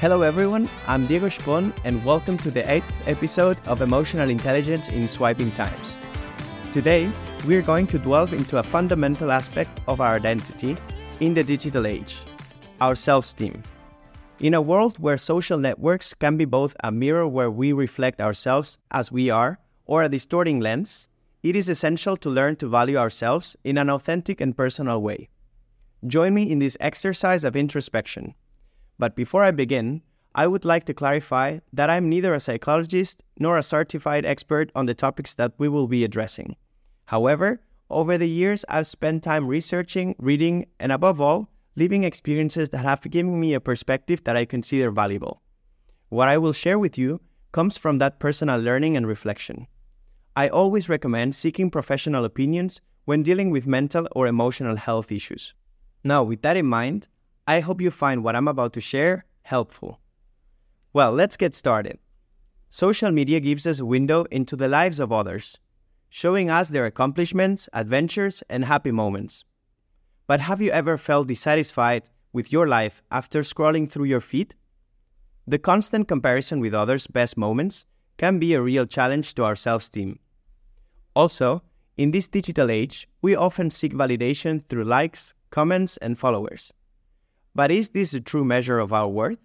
Hello, everyone. I'm Diego Spohn, and welcome to the eighth episode of Emotional Intelligence in Swiping Times. Today, we're going to delve into a fundamental aspect of our identity in the digital age our self esteem. In a world where social networks can be both a mirror where we reflect ourselves as we are or a distorting lens, it is essential to learn to value ourselves in an authentic and personal way. Join me in this exercise of introspection. But before I begin, I would like to clarify that I'm neither a psychologist nor a certified expert on the topics that we will be addressing. However, over the years, I've spent time researching, reading, and above all, living experiences that have given me a perspective that I consider valuable. What I will share with you comes from that personal learning and reflection. I always recommend seeking professional opinions when dealing with mental or emotional health issues. Now, with that in mind, I hope you find what I'm about to share helpful. Well, let's get started. Social media gives us a window into the lives of others, showing us their accomplishments, adventures, and happy moments. But have you ever felt dissatisfied with your life after scrolling through your feed? The constant comparison with others' best moments can be a real challenge to our self esteem. Also, in this digital age, we often seek validation through likes, comments, and followers. But is this a true measure of our worth?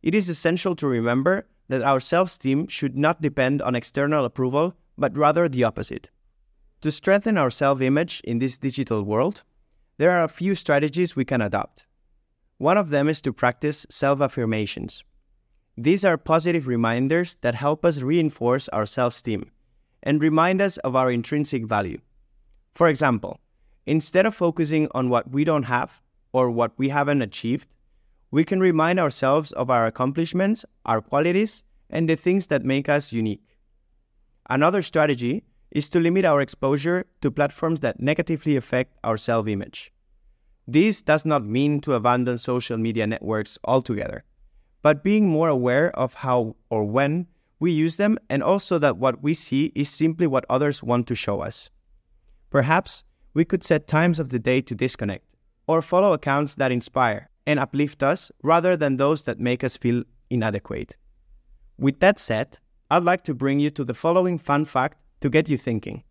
It is essential to remember that our self esteem should not depend on external approval, but rather the opposite. To strengthen our self image in this digital world, there are a few strategies we can adopt. One of them is to practice self affirmations. These are positive reminders that help us reinforce our self esteem and remind us of our intrinsic value. For example, instead of focusing on what we don't have or what we haven't achieved, we can remind ourselves of our accomplishments, our qualities, and the things that make us unique. Another strategy is to limit our exposure to platforms that negatively affect our self image. This does not mean to abandon social media networks altogether, but being more aware of how or when we use them, and also that what we see is simply what others want to show us. Perhaps we could set times of the day to disconnect, or follow accounts that inspire and uplift us rather than those that make us feel inadequate. With that said, I'd like to bring you to the following fun fact to get you thinking.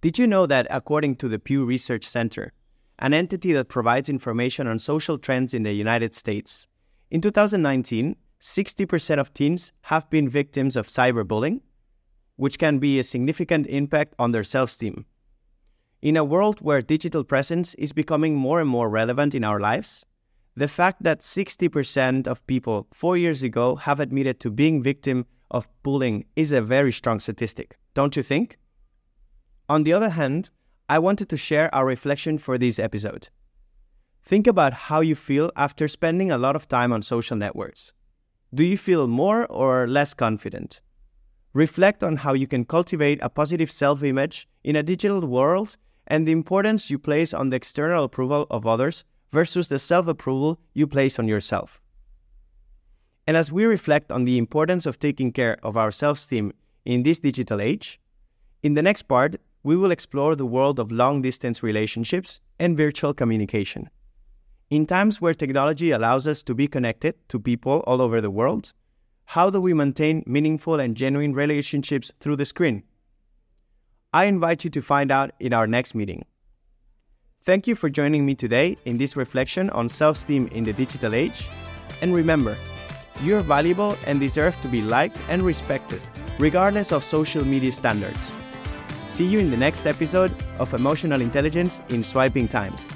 Did you know that according to the Pew Research Center, an entity that provides information on social trends in the United States, in 2019, 60% of teens have been victims of cyberbullying, which can be a significant impact on their self esteem. In a world where digital presence is becoming more and more relevant in our lives, the fact that 60% of people four years ago have admitted to being victim of bullying is a very strong statistic, don't you think? On the other hand, I wanted to share our reflection for this episode. Think about how you feel after spending a lot of time on social networks. Do you feel more or less confident? Reflect on how you can cultivate a positive self image in a digital world and the importance you place on the external approval of others versus the self approval you place on yourself. And as we reflect on the importance of taking care of our self esteem in this digital age, in the next part, we will explore the world of long distance relationships and virtual communication. In times where technology allows us to be connected to people all over the world, how do we maintain meaningful and genuine relationships through the screen? I invite you to find out in our next meeting. Thank you for joining me today in this reflection on self esteem in the digital age. And remember, you're valuable and deserve to be liked and respected, regardless of social media standards. See you in the next episode of Emotional Intelligence in Swiping Times.